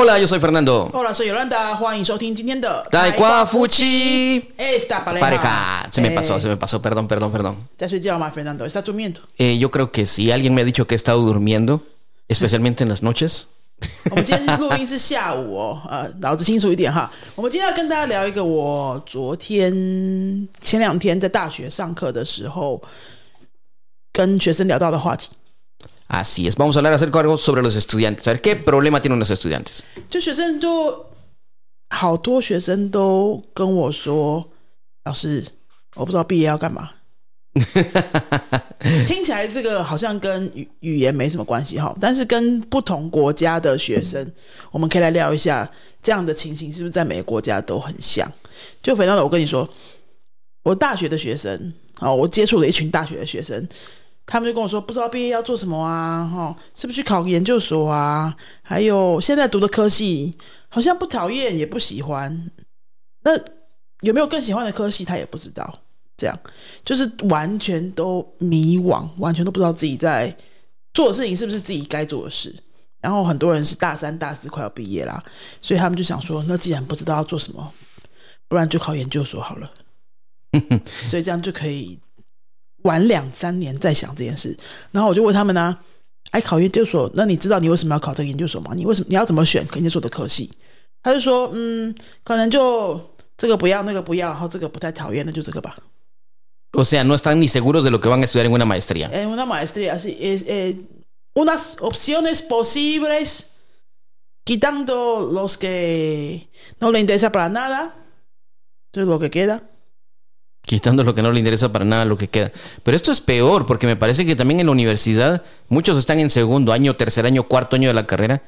Hola, yo soy Fernando. Hola, soy Yolanda，欢迎收听今天的台瓜夫妻 Esta pareja. pareja. Se me Eh, pasó, se me pasó, perdón, perdón, perdón. 在睡觉吗，Fernando？¿Estás durmiendo？ Eh, yo creo que sí, alguien me ha dicho que he estado durmiendo, especialmente en las noches. 我们今天录音是下午哦，呃，脑子清楚一点哈。我们今天要跟大家聊一个我昨天前两天在大学上课的时候跟学生聊到的话题。 Así es, vamos a hablar acerca de algo sobre los estudiantes. A ver qué problema tienen los estudiantes. 就学生就好多学生都跟我说，老师，我不知道毕业要干嘛。听起来这个好像跟语语言没什么关系哈，但是跟不同国家的学生，我们可以来聊一下这样的情形是不是在每个国家都很像？就肥皂的，我跟你说，我大学的学生啊，我接触了一群大学的学生，他们就跟我说，不知道毕业要做什么啊，哈，是不是去考个研究所啊？还有现在读的科系好像不讨厌也不喜欢，那有没有更喜欢的科系，他也不知道。这样就是完全都迷惘，完全都不知道自己在做的事情是不是自己该做的事。然后很多人是大三、大四快要毕业啦，所以他们就想说，那既然不知道要做什么，不然就考研究所好了。所以这样就可以晚两三年再想这件事。然后我就问他们呢、哎，考研究所，那你知道你为什么要考这个研究所吗？你为什么你要怎么选研究所的科系？他就说，嗯，可能就这个不要，那个不要，然后这个不太讨厌，那就这个吧。O sea, no están ni seguros de lo que van a estudiar en una maestría. En una maestría, sí, es, eh, unas opciones posibles, quitando los que no le interesa para nada, eso es lo que queda. Quitando lo que no le interesa para nada lo que queda. Pero esto es peor, porque me parece que también en la universidad muchos están en segundo año, tercer año, cuarto año de la carrera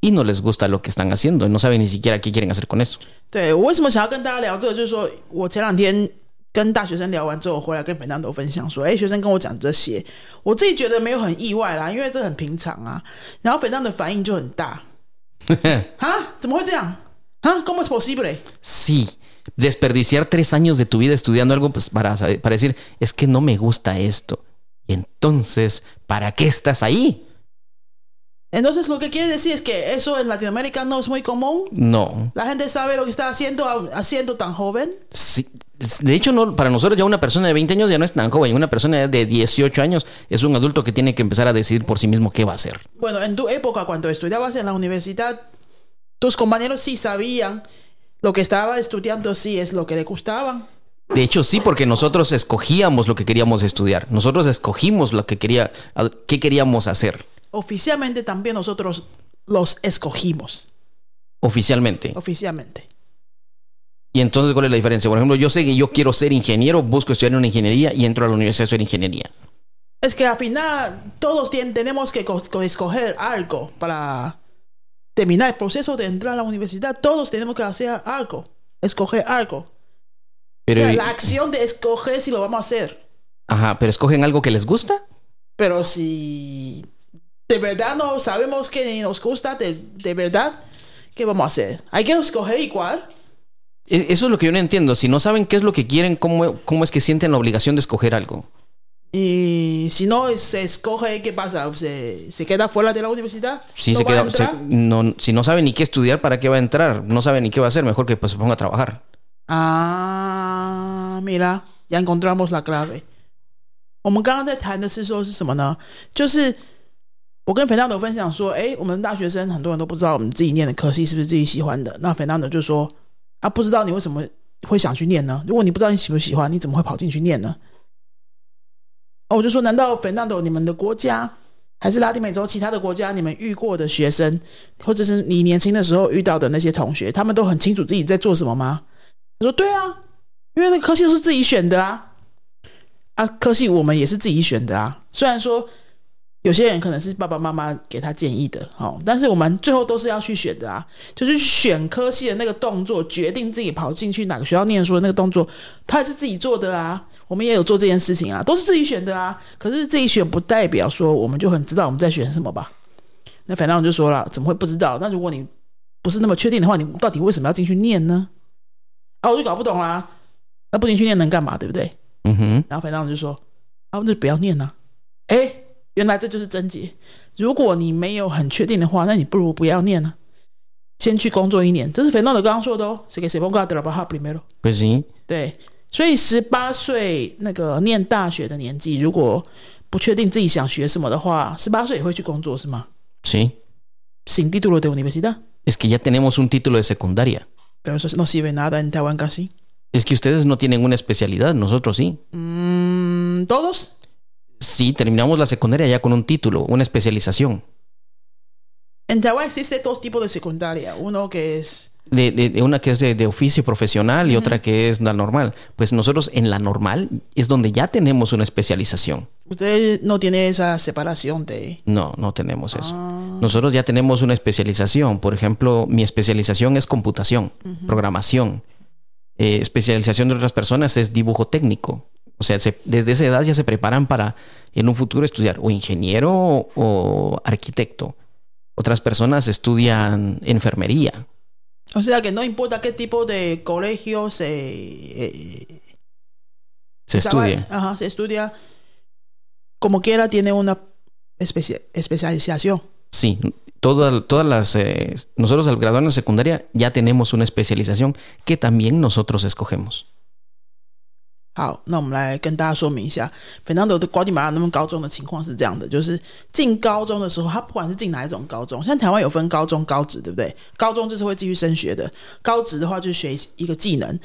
y no les gusta lo que están haciendo. No saben ni siquiera qué quieren hacer con eso. 对我为什么想要跟大家聊这个，就是说我前两天跟大学生聊完之后，回来跟斐南都分享说，哎，学生跟我讲这些，我自己觉得没有很意外啦，因为这很平常啊。然后斐南的反应就很大，啊，怎么会这样？啊，¿Cómo es posible？ Desperdiciar tres años de tu vida estudiando algo pues, para, para decir, es que no me gusta esto. Y entonces, ¿para qué estás ahí? Entonces lo que quiere decir es que eso en Latinoamérica no es muy común. No. La gente sabe lo que está haciendo, haciendo tan joven. Sí, De hecho, no, para nosotros ya una persona de 20 años ya no es tan joven. Una persona de 18 años es un adulto que tiene que empezar a decidir por sí mismo qué va a hacer. Bueno, en tu época, cuando estudiabas en la universidad, tus compañeros sí sabían lo que estaba estudiando, sí es lo que le gustaban. De hecho, sí, porque nosotros escogíamos lo que queríamos estudiar. Nosotros escogimos lo que quería, qué queríamos hacer. Oficialmente también nosotros los escogimos. Oficialmente. Oficialmente. Y entonces, ¿cuál es la diferencia? Por ejemplo, yo sé que yo quiero ser ingeniero, busco estudiar una ingeniería y entro a la universidad a estudiar ingeniería. Es que al final todos tenemos que co- co- escoger algo para terminar el proceso de entrar a la universidad. Todos tenemos que hacer algo, escoger algo. Pero, la acción de escoger si lo vamos a hacer. ajá, pero escogen algo que les gusta. Pero si de verdad no sabemos que nos gusta, de, de verdad, ¿qué vamos a hacer? Hay que escoger igual. E- Eso es lo que yo no entiendo. Si no saben qué es lo que quieren, ¿cómo, cómo es que sienten la obligación de escoger algo? Y si no se escoge, ¿qué pasa? ¿Se, se queda fuera de la universidad? Si, ¿No se va a queda, se- entrar? no, si no sabe ni qué estudiar, ¿para qué va a entrar? No sabe ni qué va a hacer, mejor que pues, se ponga a trabajar. Ah, mira，ya encontramos la clave。我们刚刚在谈的是说是什么呢？就是我跟肥当德分享说，哎，我们大学生很多人都不知道我们自己念的科系是不是自己喜欢的。那肥当德就说啊，不知道你为什么会想去念呢？如果你不知道你喜不喜欢，你怎么会跑进去念呢？ 哦，我就说，难道肥当德你们的国家还是拉丁美洲其他的国家，你们遇过的学生，或者是你年轻的时候遇到的那些同学，他们都很清楚自己在做什么吗？他说：“对啊，因为那科系都是自己选的啊，啊，科系我们也是自己选的啊。虽然说有些人可能是爸爸妈妈给他建议的，哦，但是我们最后都是要去选的啊，就是选科系的那个动作，决定自己跑进去哪个学校念书的那个动作，他也是自己做的啊。我们也有做这件事情啊，都是自己选的啊。可是自己选不代表说我们就很知道我们在选什么吧？那反正我就说了，怎么会不知道？那如果你不是那么确定的话，你到底为什么要进去念呢？啊，我就搞不懂啦。那不进去念能干嘛？对不对？嗯哼，然后反正我就说：“啊，那就不要念呐、哎，原来这就是症结。如果你没有很确定的话，那你不如不要念呢、先去工作一年，这是 Fernando 刚刚说的哦。是给谁 ponga de la baja primero？Pues sí. 对，所以十八岁那个念大学的年纪，如果不确定自己想学什么的话，十八岁也会去工作是吗 Sí.？Sin título de universidad，Es que ya tenemos un título de secundaria. pero eso no sirve nada en Taiwán casi。Es que ustedes no tienen una especialidad, nosotros sí. 嗯，todos Sí, terminamos la secundaria ya con un título, una especialización. en Taiwán existe dos tipos de secundaria, uno que es De, de- de una que es de, de oficio profesional y otra que es la normal. Pues nosotros en la normal es donde ya tenemos una especialización. usted no tiene esa separación de No, no tenemos eso. Ah. Nosotros ya tenemos una especialización. Por ejemplo, mi especialización es computación, programación. Eh, especialización de otras personas es dibujo técnico. O sea, se- desde esa edad ya se preparan para en un futuro estudiar o ingeniero o, o arquitecto. Otras personas estudian enfermería. O sea que no importa qué tipo de colegio se, eh, Se estudia. Ajá, se estudia. Como quiera tiene una especia- especialización. Sí, todas, todas las... eh, nosotros al graduarnos de secundaria ya tenemos una especialización que también nosotros escogemos. 好，那我们来跟大家说明一下，Fernando 的瓜地马拉那么高中的情况是这样的，就是进高中的时候，他不管是进哪一种高中，像台湾有分高中、高职，对不对？高中就是会继续升学的，高职的话就是学一个技能。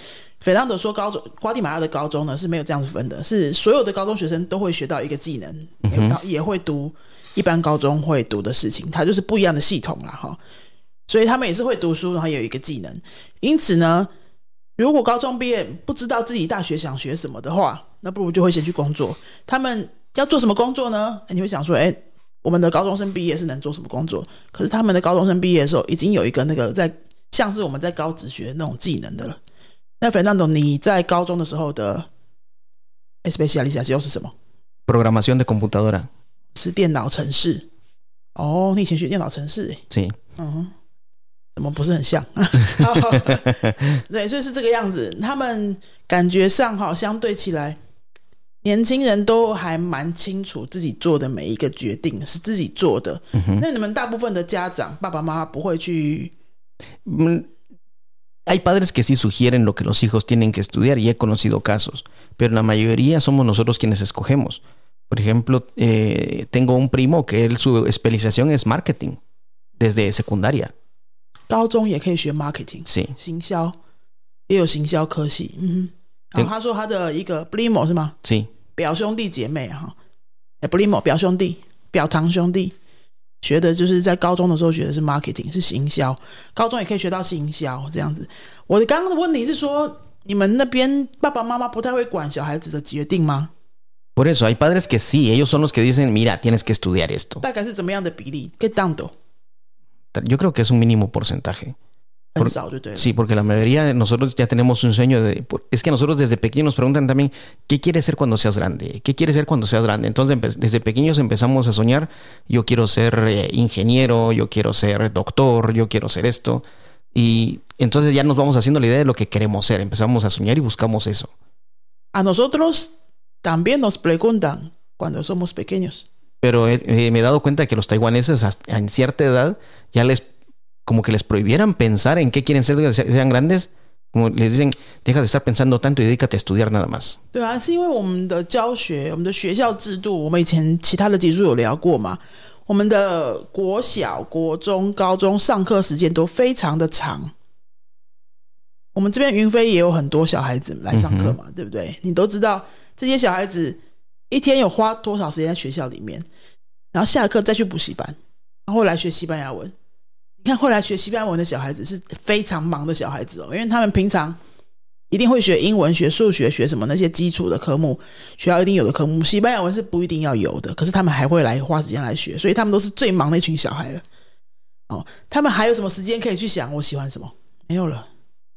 Fernando 说高中瓜地马拉的高中呢是没有这样子分的，是所有的高中学生都会学到一个技能，然后也会读一般高中会读的事情，它就是不一样的系统啦，哈。所以他们也是会读书，然后也有一个技能。因此呢，如果高中毕业不知道自己大学想学什么的话，那不如就会先去工作。他们要做什么工作呢？你会想说，哎，我们的高中生毕业是能做什么工作？可是他们的高中生毕业的时候，已经有一个那个在像是我们在高职学那种技能的了。那 Fernando，你在高中的时候的 especialización 是什么？Programación de computadora. 是电脑程式。哦，你以前学电脑程式，哎 Sí. 嗯哼，怎么不是很像？对，所以是这个样子。他们感觉上哈，相对起来，年轻人都还蛮清楚自己做的每一个决定是自己做的。那你们大部分的家长爸爸妈妈不会去 Mm, Hay padres que sí sugieren lo que los hijos tienen que estudiar y he conocido casos, pero la mayoría somos nosotros quienes escogemos. Por ejemplo, eh, tengo un primo que él su especialización es marketing desde secundaria. 高中也可以学 marketing，Sí, 行销也有行销科系。嗯哼，然后他说他的一个 blimo 是吗？sí. 表兄弟姐妹哈，哎，primo 表兄弟、表堂兄弟，学的就是在高中的时候学的是 marketing，是行销，高中也可以学到行销这样子。我刚刚的问题是说，你们那边爸爸妈妈不太会管小孩子的决定吗？Por eso hay padres que sí, ellos son los que dicen, mira, tienes que estudiar esto. 大概是怎么样的比例 down 的 Yo creo que es un mínimo porcentaje. Sí, porque la mayoría de nosotros ya tenemos un sueño de... Es que nosotros desde pequeños nos preguntan también, ¿qué quieres ser cuando seas grande? ¿Qué quieres ser cuando seas grande? Entonces desde pequeños empezamos a soñar, yo quiero ser eh, ingeniero, yo quiero ser doctor, yo quiero ser esto. Y entonces ya nos vamos haciendo la idea de lo que queremos ser, empezamos a soñar y buscamos eso. A nosotros también nos preguntan cuando somos pequeños, Pero eh, eh, me he dado cuenta que los taiwaneses hasta- en cierta edad ya les... como que les prohibieran pensar en qué quieren ser cuando se- sean grandes. Como les dicen, deja de estar pensando tanto y dedícate a estudiar nada más. 对啊，是因为我们的教学，我们的学校制度，我们以前其他的集数有聊过嘛。我们的国小、国中、高中上课时间都非常的长。我们这边云飞也有很多小孩子来上课嘛，对不对？你都知道这些小孩子 一天有花多少时间在学校里面，然后下课再去补习班，然后来学西班牙文。你看，后来学西班牙文的小孩子是非常忙的小孩子哦，因为他们平常一定会学英文、学数学、学什么那些基础的科目，学校一定有的科目。西班牙文是不一定要有的，可是他们还会来花时间来学，所以他们都是最忙的一群小孩了。哦，他们还有什么时间可以去想我喜欢什么？没有了。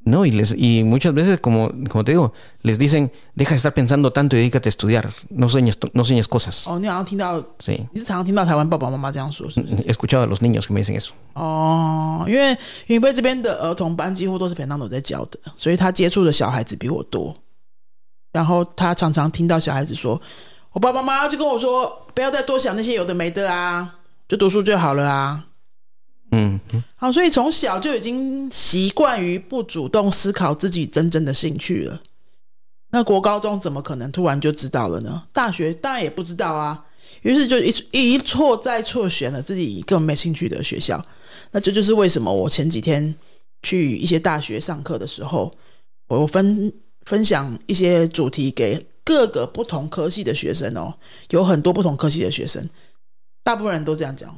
No, y, les, y muchas veces, como, como te digo, les dicen, deja de estar pensando tanto y dedícate a estudiar. No sueñes, no sueñes cosas. 哦，你好像听到，Sí. 你是常常听到台湾爸爸妈妈这样说，是不是？He escuchado a los niños que me dicen eso. 哦，因为云飞这边的儿童班几乎都是平常都在教的，所以他接触的小孩子比我多。然后他常常听到小孩子说：“我爸爸妈妈就跟我说，不要再多想那些有的没的啊，就读书就好了啊。”嗯好，所以从小就已经习惯于不主动思考自己真正的兴趣了。那国高中怎么可能突然就知道了呢？大学当然也不知道啊。于是就一一错再错选了自己根本没兴趣的学校。那这就是为什么我前几天去一些大学上课的时候，我分分享一些主题给各个不同科系的学生哦，有很多不同科系的学生，大部分人都这样讲。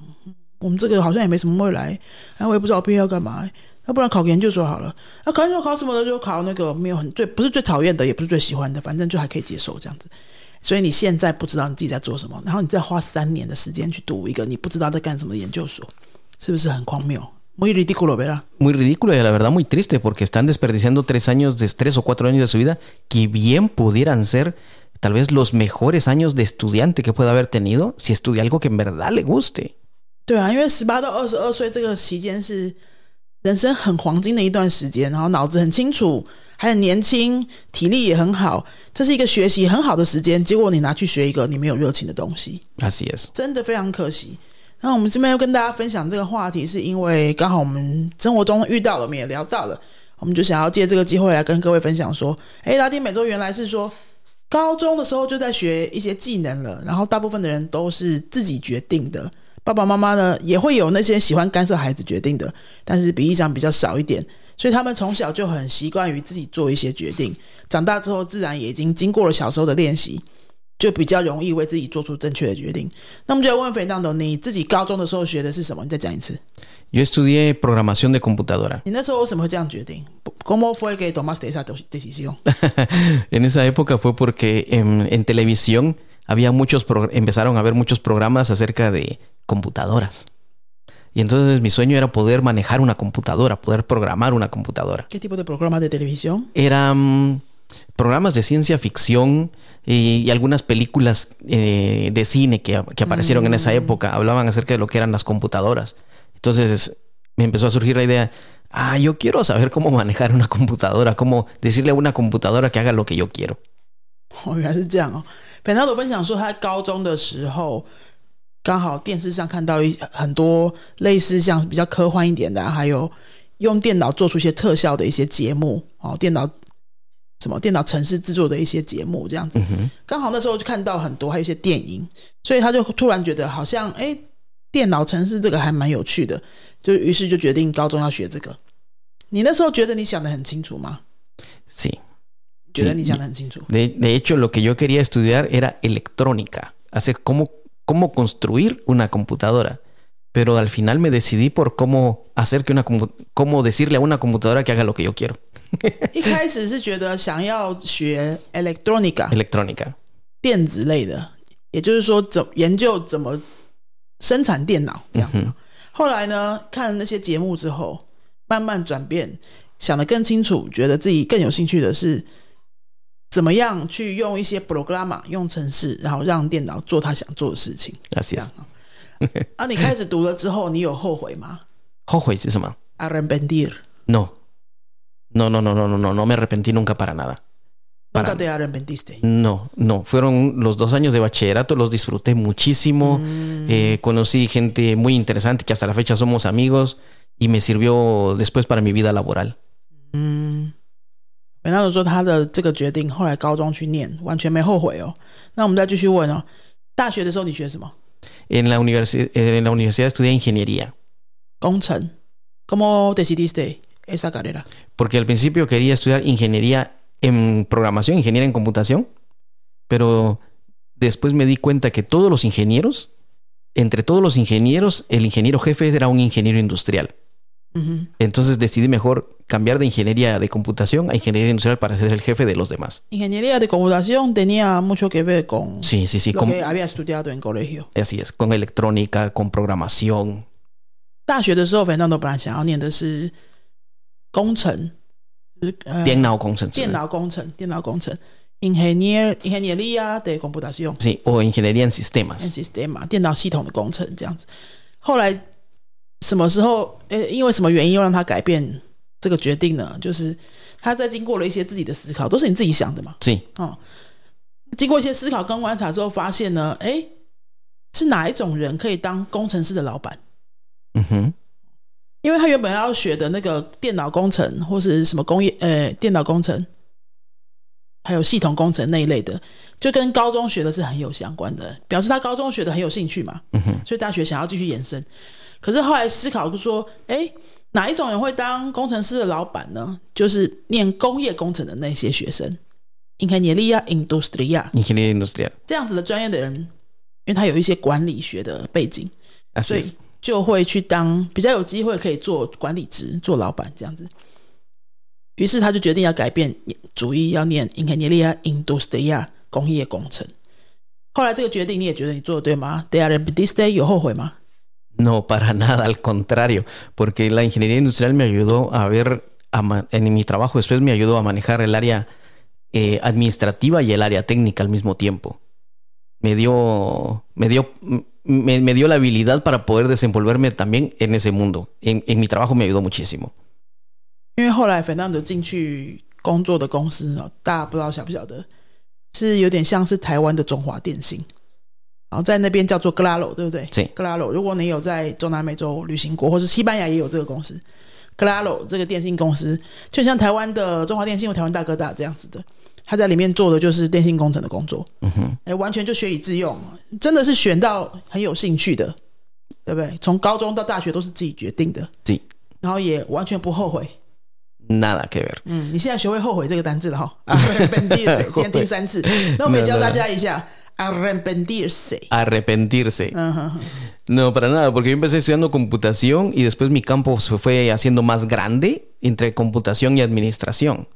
我们这个好像也没什么未来，然后我也不知道毕业要干嘛，要不然考个研究所好了。那考研究所考什么的，就考那个没有很最不是最讨厌的，也不是最喜欢的，反正就还可以接受这样子。所以你现在不知道你自己在做什么，然后你再花三年的时间去读一个你不知道在干什么的研究所，是不是很荒谬？Muy ridículo, ¿verdad? Muy ridículo y la verdad muy triste porque están desperdiciando tres años, de, tres o cuatro años de su vida que bien pudieran ser tal vez los mejores años de estudiante que pueda haber tenido si estudia algo que en verdad le guste. 对啊，因为十八到二十二岁这个期间是人生很黄金的一段时间，然后脑子很清楚，还很年轻，体力也很好，这是一个学习很好的时间。结果你拿去学一个你没有热情的东西，Así es. 真的非常可惜。那我们这边要跟大家分享这个话题，是因为刚好我们生活中遇到了，我们也聊到了，我们就想要借这个机会来跟各位分享说，诶，拉丁美洲原来是说高中的时候就在学一些技能了，然后大部分的人都是自己决定的，爸爸妈妈呢也会有那些喜欢干涉孩子决定的，但是比例上比较少一点，所以他们从小就很习惯于自己做一些决定，长大之后自然也已经经过了小时候的练习。就比较容易为自己做出正确的决定。那么就要问肥当董，你自己高中的时候学的是什么？你再讲一次。Yo estudié programación de computadora. 你那时候为什么会这样决定？¿Cómo fue que tomaste esa decisión？en esa época fue porque en, en televisión había muchos pro- empezaron a haber muchos programas acerca de computadoras. Y entonces mi sueño era poder manejar una computadora, poder programar una computadora. ¿Qué tipo de programa de televisión? Eran programas de ciencia ficción y, y algunas películas eh, de cine que, que aparecieron en esa época hablaban acerca de lo que eran las computadoras. Entonces me empezó a surgir la idea, ah, yo quiero saber cómo manejar una computadora, cómo decirle a una computadora que haga lo que yo quiero. 哦，原来是这样哦。本来我分享说，他高中的时候 刚好电视上看到一很多类似像比较科幻一点的、啊，还有用电脑做出一些特效的一些节目哦，电脑什么电脑城市制作的一些节目这样子。刚好那时候就看到很多，还有一些电影，所以他就突然觉得好像哎，电脑城市这个还蛮有趣的，就于是就决定高中要学这个。你那时候觉得你想的很清楚吗？Sí. 觉得 Sí, 你想的很清楚。De, de hecho, lo que yo quería estudiar era electrónica, hacer cómo, cómo construir una computadora. Pero al final me decidí por cómo hacer que una compu- cómo decirle a una computadora que haga lo que yo quiero. 一开始是觉得想要学 electronica Electrónica. 电子类的，也就是说怎研究怎么生产电脑这样子。嗯哼后来呢，看了那些节目之后，慢慢转变，想得更清楚，觉得自己更有兴趣的是 怎么样去用一些 program 用程式，然后让电脑做他想做的事情。 Así 这样 es. 啊。啊，你开始读了之后，你有后悔吗 Jojo, ¿es eso, ma? ？arrepentir， No. No, no, no, no, no, no, no me arrepentí nunca para nada. nunca Para- te arrepentiste。 No, no. Fueron los dos años de bachillerato, los disfruté muchísimo. Eh, conocí gente muy interesante que hasta la fecha somos amigos y me sirvió después para mi vida laboral. 嗯，本来说他的这个决定，后来高中去念，完全没后悔哦。那我们再继续问哦，大学的时候你学什么？ En la, universi- en la universidad estudié ingeniería, 工程。¿Cómo decidiste esa carrera? porque al principio quería estudiar ingeniería en programación, ingeniería en computación, pero después me di cuenta que todos los ingenieros, entre todos los ingenieros, el ingeniero jefe era un ingeniero industrial. 嗯哼， Entonces decidí mejor cambiar de ingeniería de computación a ingeniería industrial para ser el jefe de los demás. ingeniería de computación tenía mucho que ver con Sí, sí, sí, lo con- que había estudiado en colegio。 así es, con electrónica, con programación. 大学的时候，反正都本来想要念的是工程，就是呃电脑工程师。电脑工程，电脑工程，ingenier ingeniería de computación。 Sí, o ingeniería en en sistemas. system 嘛，电脑系统的工程这样子。后来 什么时候？呃，因为什么原因又让他改变这个决定呢？就是他在经过了一些自己的思考，都是你自己想的嘛。哦，经过一些思考跟观察之后，发现呢，哎，是哪一种人可以当工程师的老板？ujú, 因为他原本要学的那个电脑工程或是什么工业呃电脑工程，还有系统工程那一类的，就跟高中学的是很有相关的，表示他高中学的很有兴趣嘛，嗯哼，所以大学想要继续延伸。可是后来思考就说，哎，哪一种人会当工程师的老板呢？就是念工业工程的那些学生，Ingeniería Industrial Ingeniería industrial. 这样子的专业的人，因为他有一些管理学的背景所以就会去当比较有机会可以做管理职、做老板这样子。于是他就决定要改变主意，要念 Ingeniería Industrial 工业工程。后来这个决定你也觉得你做的对吗？De arrepentiste 有后悔吗？No, para nada, al contrario, porque la ingeniería industrial me ayudó a ver, a ma- en mi trabajo después me ayudó a manejar el área eh, administrativa y el área técnica al mismo tiempo. Me dio, me dio, me, me dio la habilidad para poder desenvolverme también en ese mundo. En, en mi trabajo me ayudó muchísimo. 因为后来 Fernando 进去工作的公司哦，大家不知道晓不晓得，是有点像是台湾的中华电信， 然后在那边叫做 Claro，对不对？是 Claro。如果你有在中南美洲旅行过，或是西班牙也有这个公司，Claro 这个电信公司，就像台湾的中华电信或台湾大哥大这样子的，他在里面做的就是电信工程的工作，Ujú. 哎，完全就学以致用，真的是选到很有兴趣的，对不对？从高中到大学都是自己决定的，对然后也完全不后悔。Nada que ver. 嗯，你现在学会后悔这个单字了哈，arrepentirse，今天第三次，那我们也教大家一下 arrepentirse。 Arrepentirse. 嗯哼哼， No, para nada, porque yo empecé estudiando computación y después mi campo se fue haciendo más grande entre computación y administración.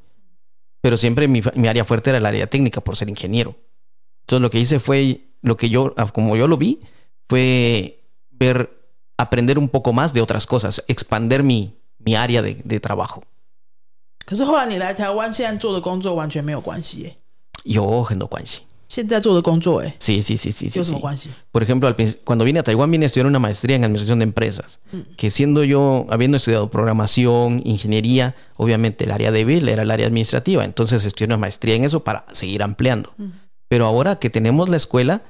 Pero siempre mi, mi área fuerte era el área técnica por ser ingeniero. Entonces lo que hice fue, lo que yo, ah, como yo lo vi, fue ver, aprender un poco más de otras cosas, expander mi, mi área de, de trabajo. 可是后来你来台湾，现在做的工作完全没有关系耶。 Yo, no Guanxi. 现在做的工作，哎， Sí, sí, sí, sí, sí. 有什么 sí. 关系？ Por ejemplo, al princi- cuando vine a Taiwán vine a estudiar una maestría en administración de empresas, que siendo yo, habiendo estudiado programación, ingeniería, obviamente el área débil era el área administrativa, entonces estudié una maestría en eso para seguir ampliando. Pero ahora que tenemos la escuela,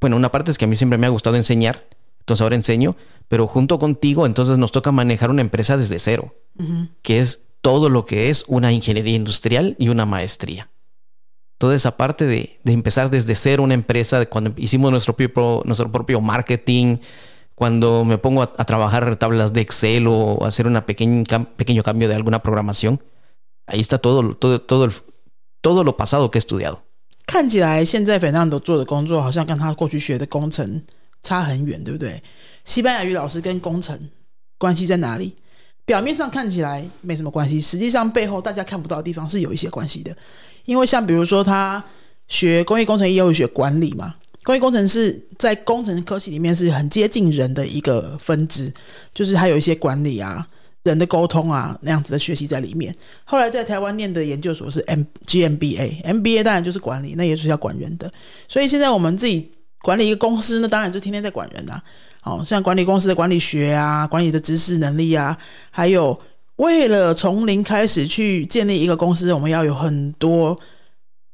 bueno, una parte es que a mí siempre me ha gustado enseñar, entonces ahora enseño, pero junto contigo entonces nos toca manejar una empresa desde cero, 嗯哼， que es todo lo que es una ingeniería industrial y una maestría. Toda esa parte de, de empezar desde cero una empresa, de cuando hicimos nuestro propio, nuestro propio marketing, cuando me pongo a, a trabajar tablas de Excel o hacer un pequeño, pequeño cambio de alguna programación, ahí está todo, todo, todo, el, todo lo pasado que he estudiado. 看起来现在 Fernando 做的工作好像跟他过去学的工程差很远，对不对？西班牙语老师跟工程关系在哪里？表面上看起来没什么关系，实际上背后大家看不到的地方是有一些关系的。 因为像比如说他学工业工程也有学管理嘛，工业工程是在工程科系里面是很接近人的一个分支，就是它有一些管理啊、人的沟通啊那样子的学习在里面。后来在台湾念的研究所是 M GMBA，MBA 当然就是管理，那也是要管人的。所以现在我们自己管理一个公司那，当然就天天在管人啊。哦，像管理公司的管理学啊、管理的知识能力啊，还有为了从零开始去建立一个公司，我们要有很多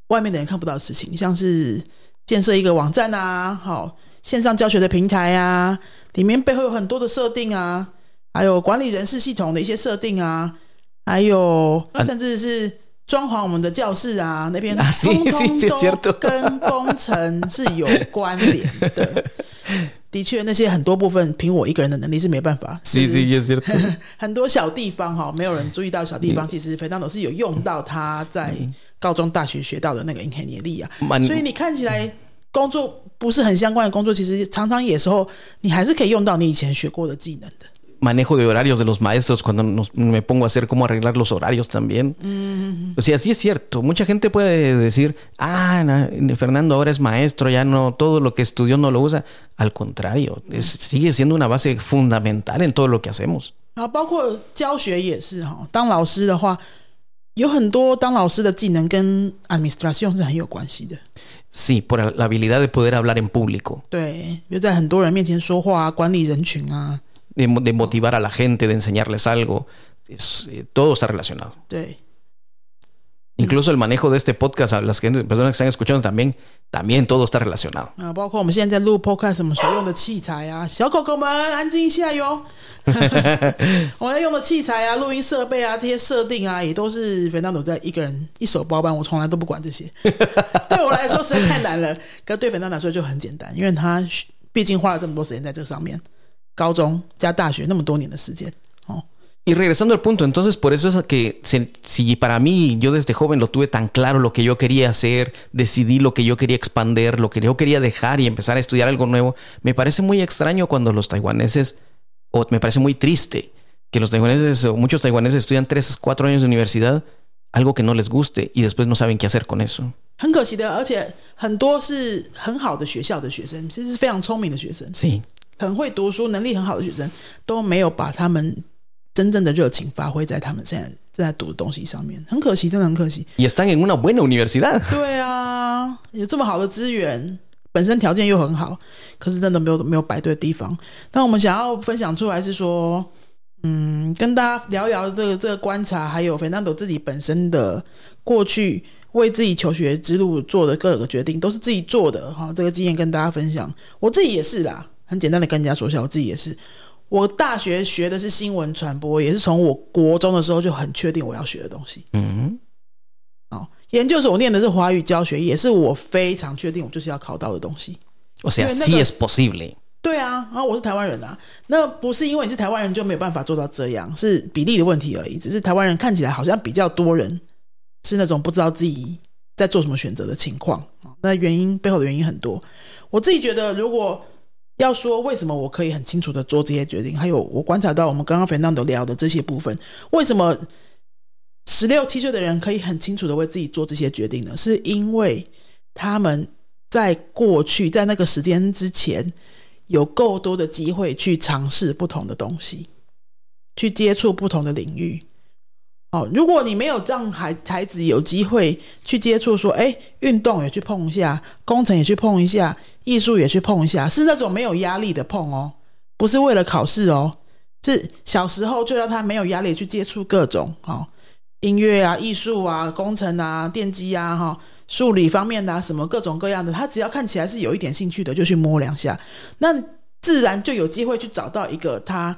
外面的人看不到的事情，像是建设一个网站啊，好线上教学的平台啊，里面背后有很多的设定啊，还有管理人事系统的一些设定啊，还有啊甚至是装潢我们的教室啊，那边通通都跟工程是有关联的。的确，那些很多部分凭我一个人的能力是没办法。就是 sí, es cierto. 很多小地方哈，没有人注意到小地方，其实肥当老师有用到他在高中、大学学到的那个 i n g e n i e r y 啊。所以你看起来工作不是很相关的工作，其实常常有时候你还是可以用到你以前学过的技能的。manejo de horarios de los maestros cuando nos- me pongo a hacer cómo arreglar los horarios también. O sea, sí es cierto. Mucha gente puede decir, ah, na- Fernando ahora es maestro, ya no, todo lo que estudió no lo usa. Al contrario, es- sigue siendo una base fundamental en todo lo que hacemos. 然后包括教学也是哈，当老师的话，有很多当老师的技能跟 administration 是很有关系的。 Sí, por la habilidad de poder hablar en público, 对，就在很多人面前说话啊，管理人群啊， de, mo- de motivar a la gente, de enseñarles algo. Es, eh, todo está relacionado. 对。Incluso el manejo de este podcast a las gente- personas que están escuchando también, también todo está relacionado. 啊，包括我们现在在录 podcast 我们所用的器材啊，小狗狗们安静一下哟。我们在用的器材啊、录音设备啊、这些设定啊，也都是 Fernando 在一个人一手包办，我从来都不管这些。对我来说实在太难了，可对 Fernando 来说就很简单，因为他毕竟花了这么多时间在这上面，高中加大学那么多年的时间。哦， Y regresando al punto, entonces por eso es que se- si para mí yo desde joven lo tuve tan claro lo que yo quería hacer, decidí lo que yo quería expander, lo que yo quería dejar y empezar a estudiar algo nuevo, me parece muy extraño cuando los taiwaneses, o me parece muy triste que los taiwaneses o muchos taiwaneses estudian tres, cuatro años de universidad, algo que no les guste y después no saben qué hacer con eso. 很可惜的，而且很多是很好的学校的学生，其实是非常聪明的学生， Sí. 很会读书、能力很好的学生，都没有把他们真正的热情发挥在他们现在正在读的东西上面，很可惜，真的很可惜。Y están en una buena universidad. 对啊，有这么好的资源，本身条件又很好，可是真的没有没有摆对地方。那我们想要分享出来是说，嗯，跟大家聊一聊这个这个观察，还有 Fernando 自己本身的过去为自己求学之路做的各个决定，都是自己做的哈。这个经验跟大家分享，我自己也是啦，很简单的跟人家说一下，我自己也是。我大学学的是新闻传播，也是从我国中的时候就很确定我要学的东西。Ujú. 哦，研究所我念的是华语教学，也是我非常确定我就是要考到的东西。O sea, Pero sí neta- es posible. 对啊，然后我是台湾人啊，那不是因为你是台湾人就没有办法做到这样，是比例的问题而已。只是台湾人看起来好像比较多人是那种不知道自己在做什么选择的情况啊。那原因背后的原因很多。我自己觉得，如果要说为什么我可以很清楚的做这些决定，还有我观察到我们刚刚 Fernando 聊的这些部分，为什么十六七岁的人可以很清楚的为自己做这些决定呢？是因为他们在过去在那个时间之前，有够多的机会去尝试不同的东西，去接触不同的领域。哦，如果你没有让孩孩子有机会去接触，说，哎，运动也去碰一下，工程也去碰一下，艺术也去碰一下，是那种没有压力的碰哦，不是为了考试哦，是小时候就让他没有压力去接触各种哦，音乐啊、艺术啊、工程啊、电机啊、哈、数理方面的啊，什么各种各样的，他只要看起来是有一点兴趣的，就去摸两下，那自然就有机会去找到一个他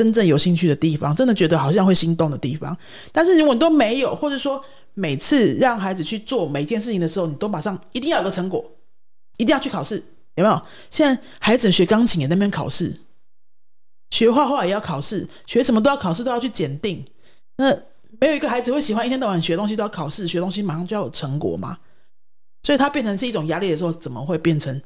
真正有兴趣的地方，真的觉得好像会心动的地方。但是如果你都没有，或者说每次让孩子去做每件事情的时候，你都马上一定要有个成果，一定要去考试，有没有？现在孩子学钢琴也在那边考试，学画画也要考试，学什么都要考试，都要去检定。那没有一个孩子会喜欢一天到晚学东西都要考试，学东西马上就要有成果嘛？所以它变成是一种压力的时候，怎么会变成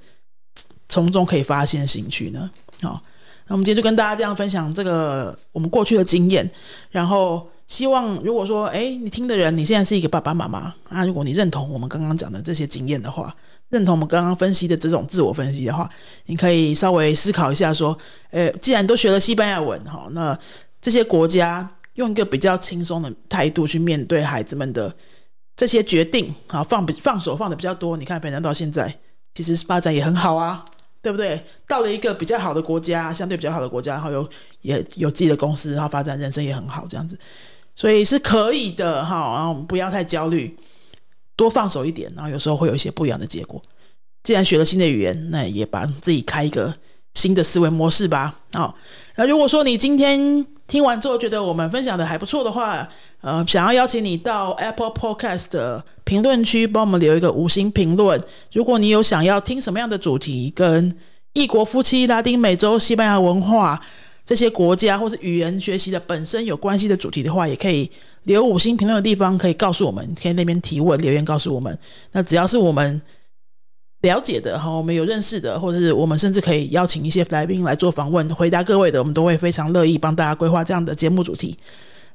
从中可以发现兴趣呢？好、那我们今天就跟大家这样分享这个我们过去的经验，然后希望如果说，哎，你听的人你现在是一个爸爸妈妈啊，如果你认同我们刚刚讲的这些经验的话，认同我们刚刚分析的这种自我分析的话，你可以稍微思考一下，说，呃，既然都学了西班牙文哈，那这些国家用一个比较轻松的态度去面对孩子们的这些决定，啊放比放手放的比较多。你看，反正到现在其实发展也很好啊，对不对？到了一个比较好的国家，相对比较好的国家，然后有也有自己的公司，然后发展人生也很好，这样子，所以是可以的哈。然后不要太焦虑，多放手一点，然后有时候会有一些不一样的结果。既然学了新的语言，那也把自己开一个新的思维模式吧。好、那如果说你今天听完之后觉得我们分享的还不错的话，呃，想要邀请你到 Apple Podcast 的评论区帮我们留一个五星评论。如果你有想要听什么样的主题，跟异国夫妻、拉丁美洲、西班牙文化这些国家或是语言学习的本身有关系的主题的话，也可以留五星评论的地方可以告诉我们，可以那边提问留言告诉我们。那只要是我们了解的哈，我们有认识的，或者是我们甚至可以邀请一些来宾来做访问，回答各位的，我们都会非常乐意帮大家规划这样的节目主题。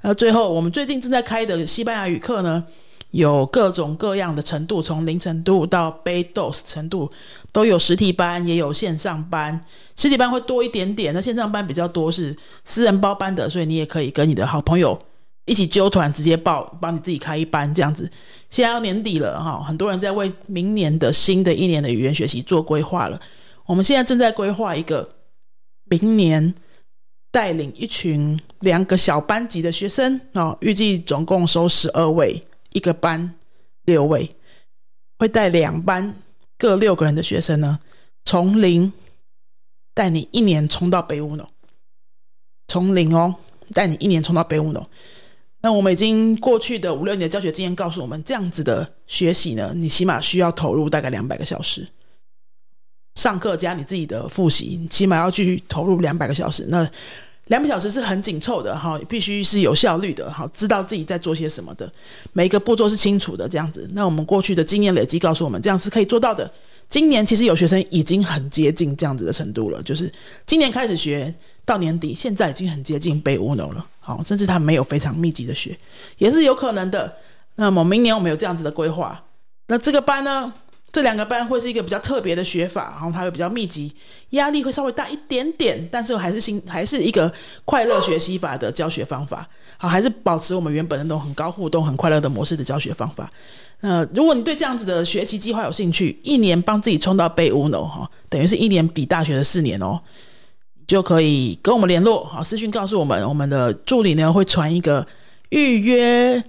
那，最后我们最近正在开的西班牙语课呢，有各种各样的程度，从零程度到 b dos 程度，都有实体班，也有线上班。实体班会多一点点，那线上班比较多是私人包班的，所以你也可以跟你的好朋友一起揪团，直接报，帮你自己开一班这样子。现在要年底了哈，很多人在为明年的新的一年的语言学习做规划了。我们现在正在规划一个明年带领一群两个小班级的学生哦，预计总共收十二位一个班六位，会带两班各六个人的学生呢，从零带你一年冲到北五楼，从零哦，带你一年冲到北五楼。那我们已经过去的五六年的教学经验告诉我们，这样子的学习呢，你起码需要投入大概两百个小时。上课加你自己的复习，起码要去投入两百个小时。那两百小时是很紧凑的哈，必须是有效率的哈，知道自己在做些什么的，每一个步骤是清楚的这样子。那我们过去的经验累积告诉我们，这样是可以做到的。今年其实有学生已经很接近这样子的程度了，就是今年开始学到年底，现在已经很接近背乌诺了。好，甚至他没有非常密集的学，也是有可能的。那么明年我们有这样子的规划，那这个班呢？这两个班会是一个比较特别的学法，然后它会比较密集，压力会稍微大一点点，但是还是新还是一个快乐学习法的教学方法，好，还是保持我们原本那种很高互动、很快乐的模式的教学方法。呃，如果你对这样子的学习计划有兴趣，一年帮自己冲到背五楼哈，等于是一年比大学的四年哦，就可以跟我们联络，好，私讯告诉我们，我们的助理呢会传一个预约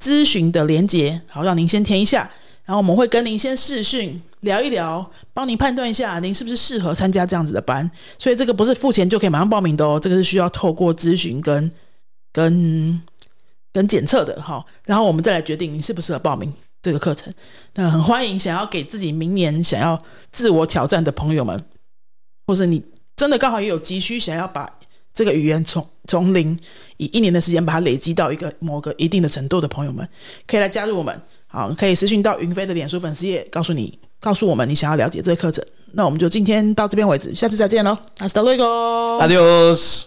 咨询的连接，好，让您先填一下。然后我们会跟您先试训聊一聊，帮您判断一下您是不是适合参加这样子的班。所以这个不是付钱就可以马上报名的哦，这个是需要透过咨询跟跟跟检测的哈。然后我们再来决定你适不适合报名这个课程。那很欢迎想要给自己明年想要自我挑战的朋友们，或是你真的刚好也有急需想要把这个语言从从零以一年的时间把它累积到一个某个一定的程度的朋友们，可以来加入我们。好，可以私讯到云飞的脸书粉丝页，告诉你，告诉我们你想要了解这个课程。那我们就今天到这边为止，下次再见喽，Hasta luego，Adios。